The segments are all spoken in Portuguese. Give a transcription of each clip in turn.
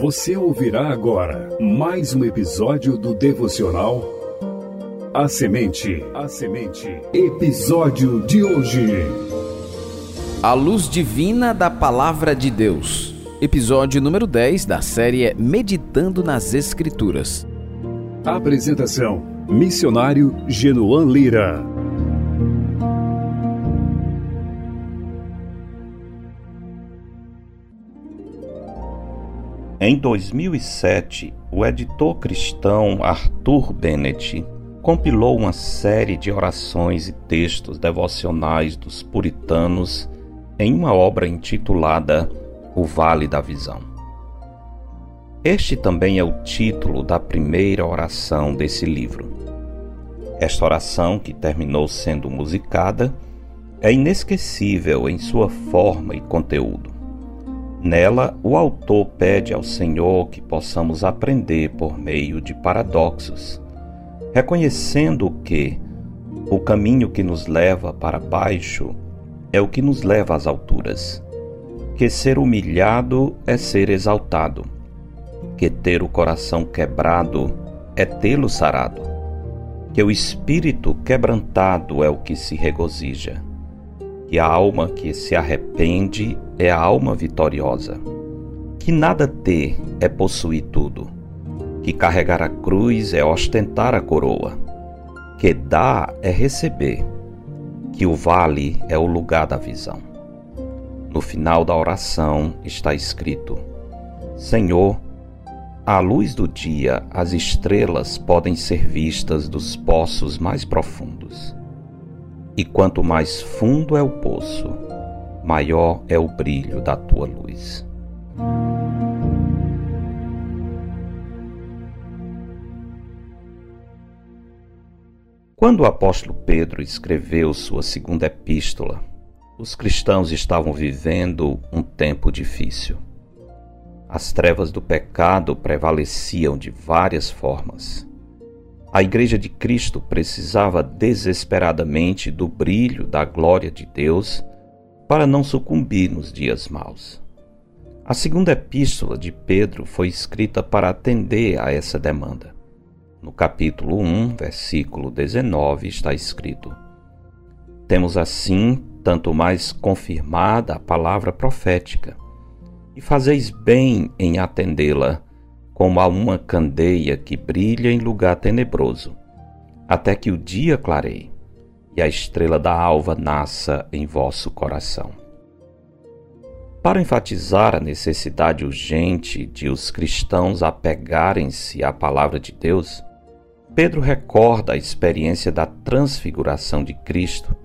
Você ouvirá agora mais um episódio do devocional A Semente. A Semente. Episódio de hoje. A luz divina da palavra de Deus. Episódio número 10 da série Meditando nas Escrituras. Apresentação: Missionário Genoan Lira. Em 2007, o editor cristão Arthur Bennett compilou uma série de orações e textos devocionais dos puritanos em uma obra intitulada O Vale da Visão. Este também é o título da primeira oração desse livro. Esta oração, que terminou sendo musicada, é inesquecível em sua forma e conteúdo. Nela, o autor pede ao Senhor que possamos aprender por meio de paradoxos, reconhecendo que o caminho que nos leva para baixo é o que nos leva às alturas, que ser humilhado é ser exaltado, que ter o coração quebrado é tê-lo sarado, que o espírito quebrantado é o que se regozija que a alma que se arrepende é a alma vitoriosa, que nada ter é possuir tudo, que carregar a cruz é ostentar a coroa, que dar é receber, que o vale é o lugar da visão. No final da oração está escrito: Senhor, à luz do dia, as estrelas podem ser vistas dos poços mais profundos. E quanto mais fundo é o poço, maior é o brilho da tua luz. Quando o apóstolo Pedro escreveu sua segunda epístola, os cristãos estavam vivendo um tempo difícil. As trevas do pecado prevaleciam de várias formas a Igreja de Cristo precisava desesperadamente do brilho da glória de Deus para não sucumbir nos dias maus. A segunda epístola de Pedro foi escrita para atender a essa demanda. No capítulo 1, versículo 19, está escrito: Temos assim tanto mais confirmada a palavra profética, e fazeis bem em atendê-la como a uma candeia que brilha em lugar tenebroso, até que o dia clareie e a estrela da alva nasça em vosso coração. Para enfatizar a necessidade urgente de os cristãos apegarem-se à palavra de Deus, Pedro recorda a experiência da transfiguração de Cristo,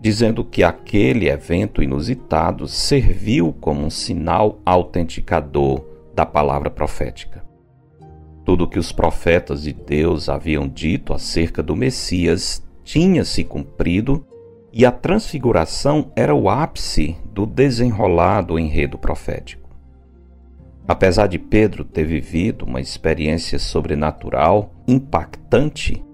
dizendo que aquele evento inusitado serviu como um sinal autenticador da palavra profética. Tudo o que os profetas de Deus haviam dito acerca do Messias tinha se cumprido e a transfiguração era o ápice do desenrolado enredo profético. Apesar de Pedro ter vivido uma experiência sobrenatural impactante,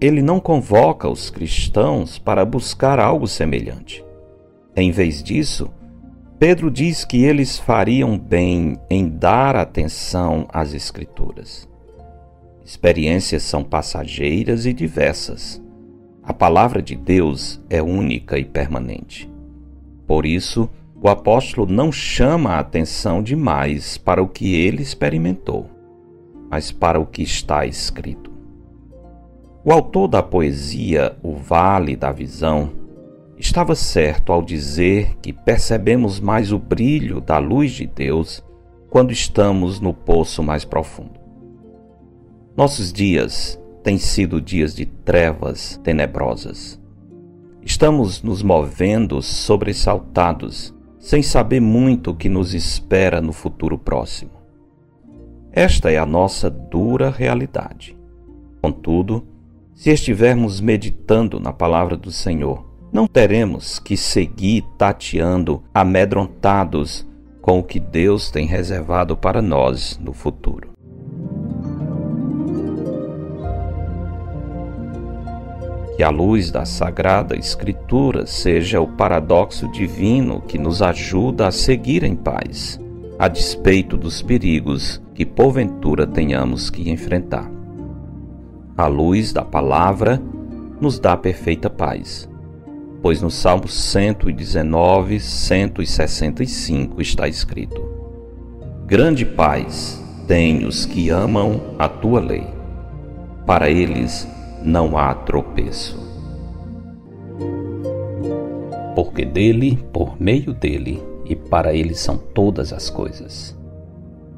ele não convoca os cristãos para buscar algo semelhante. Em vez disso, Pedro diz que eles fariam bem em dar atenção às Escrituras. Experiências são passageiras e diversas. A palavra de Deus é única e permanente. Por isso, o apóstolo não chama a atenção demais para o que ele experimentou, mas para o que está escrito. O autor da poesia O Vale da Visão estava certo ao dizer que percebemos mais o brilho da luz de Deus quando estamos no poço mais profundo. Nossos dias têm sido dias de trevas tenebrosas. Estamos nos movendo sobressaltados, sem saber muito o que nos espera no futuro próximo. Esta é a nossa dura realidade. Contudo, se estivermos meditando na palavra do Senhor, não teremos que seguir tateando amedrontados com o que Deus tem reservado para nós no futuro. Que a luz da Sagrada Escritura seja o paradoxo divino que nos ajuda a seguir em paz, a despeito dos perigos que porventura tenhamos que enfrentar. A luz da palavra nos dá perfeita paz, pois no Salmo 119, 165 está escrito: Grande paz têm os que amam a tua lei, para eles não há tropeço. Porque dele, por meio dele e para ele são todas as coisas.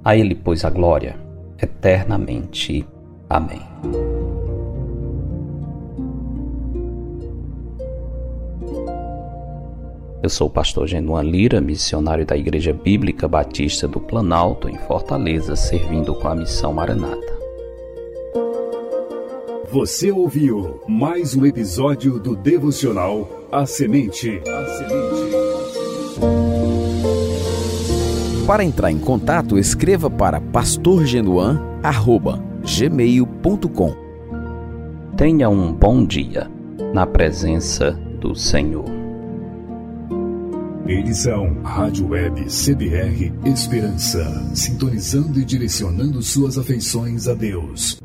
A ele, pois, a glória eternamente. Amém. Eu sou o pastor Genuan Lira, missionário da Igreja Bíblica Batista do Planalto, em Fortaleza, servindo com a missão Maranata. Você ouviu mais um episódio do devocional A Semente. A Semente. Para entrar em contato, escreva para pastorgenuan@gmail.com. Tenha um bom dia na presença do Senhor. Edição Rádio Web CBR Esperança, sintonizando e direcionando suas afeições a Deus.